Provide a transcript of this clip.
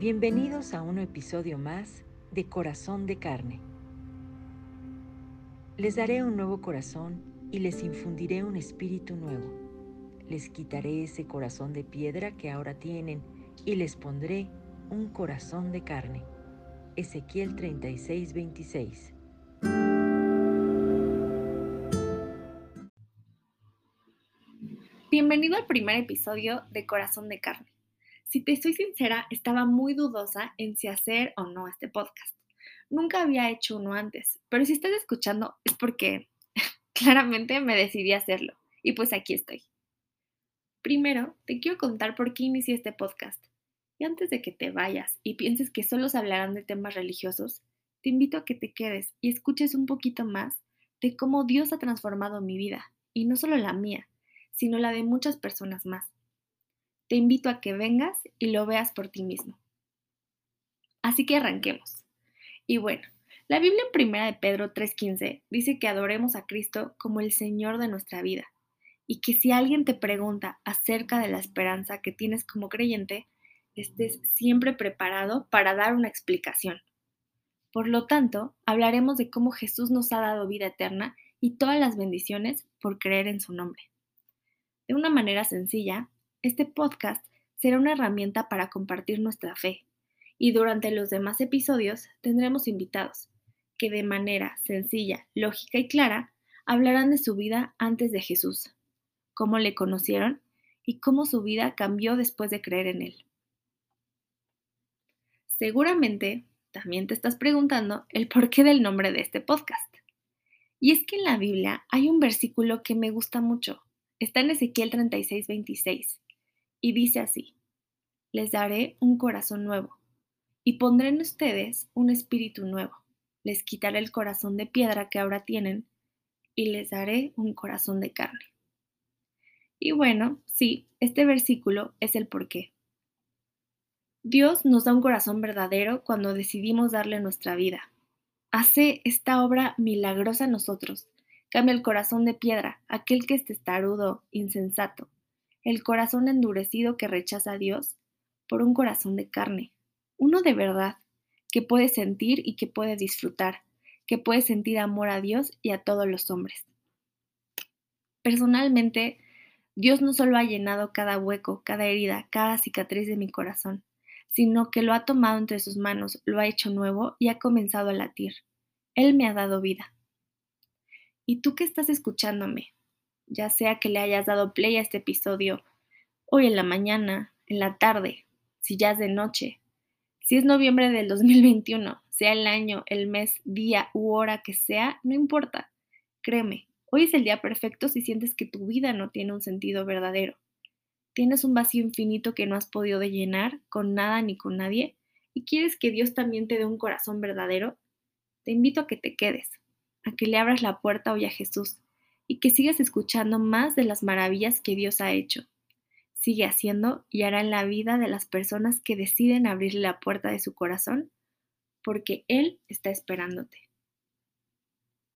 Bienvenidos a un episodio más de Corazón de Carne. Les daré un nuevo corazón y les infundiré un espíritu nuevo. Les quitaré ese corazón de piedra que ahora tienen y les pondré un corazón de carne. Ezequiel 36, 26. Bienvenido al primer episodio de Corazón de Carne. Si te soy sincera, estaba muy dudosa en si hacer o no este podcast. Nunca había hecho uno antes, pero si estás escuchando es porque claramente me decidí a hacerlo. Y pues aquí estoy. Primero, te quiero contar por qué inicié este podcast. Y antes de que te vayas y pienses que solo se hablarán de temas religiosos, te invito a que te quedes y escuches un poquito más de cómo Dios ha transformado mi vida, y no solo la mía, sino la de muchas personas más. Te invito a que vengas y lo veas por ti mismo. Así que arranquemos. Y bueno, la Biblia en 1 de Pedro 3:15 dice que adoremos a Cristo como el Señor de nuestra vida y que si alguien te pregunta acerca de la esperanza que tienes como creyente, estés siempre preparado para dar una explicación. Por lo tanto, hablaremos de cómo Jesús nos ha dado vida eterna y todas las bendiciones por creer en su nombre. De una manera sencilla, este podcast será una herramienta para compartir nuestra fe y durante los demás episodios tendremos invitados que de manera sencilla, lógica y clara hablarán de su vida antes de Jesús, cómo le conocieron y cómo su vida cambió después de creer en él. Seguramente también te estás preguntando el porqué del nombre de este podcast. Y es que en la Biblia hay un versículo que me gusta mucho Está en Ezequiel 36, 26 y dice así, les daré un corazón nuevo y pondré en ustedes un espíritu nuevo. Les quitaré el corazón de piedra que ahora tienen y les daré un corazón de carne. Y bueno, sí, este versículo es el porqué. Dios nos da un corazón verdadero cuando decidimos darle nuestra vida. Hace esta obra milagrosa en nosotros Cambia el corazón de piedra, aquel que es testarudo, insensato, el corazón endurecido que rechaza a Dios, por un corazón de carne, uno de verdad, que puede sentir y que puede disfrutar, que puede sentir amor a Dios y a todos los hombres. Personalmente, Dios no solo ha llenado cada hueco, cada herida, cada cicatriz de mi corazón, sino que lo ha tomado entre sus manos, lo ha hecho nuevo y ha comenzado a latir. Él me ha dado vida. ¿Y tú que estás escuchándome? Ya sea que le hayas dado play a este episodio hoy en la mañana, en la tarde, si ya es de noche, si es noviembre del 2021, sea el año, el mes, día u hora que sea, no importa. Créeme, hoy es el día perfecto si sientes que tu vida no tiene un sentido verdadero. Tienes un vacío infinito que no has podido llenar con nada ni con nadie y quieres que Dios también te dé un corazón verdadero. Te invito a que te quedes, a que le abras la puerta hoy a Jesús y que sigas escuchando más de las maravillas que Dios ha hecho. Sigue haciendo y hará en la vida de las personas que deciden abrirle la puerta de su corazón, porque Él está esperándote.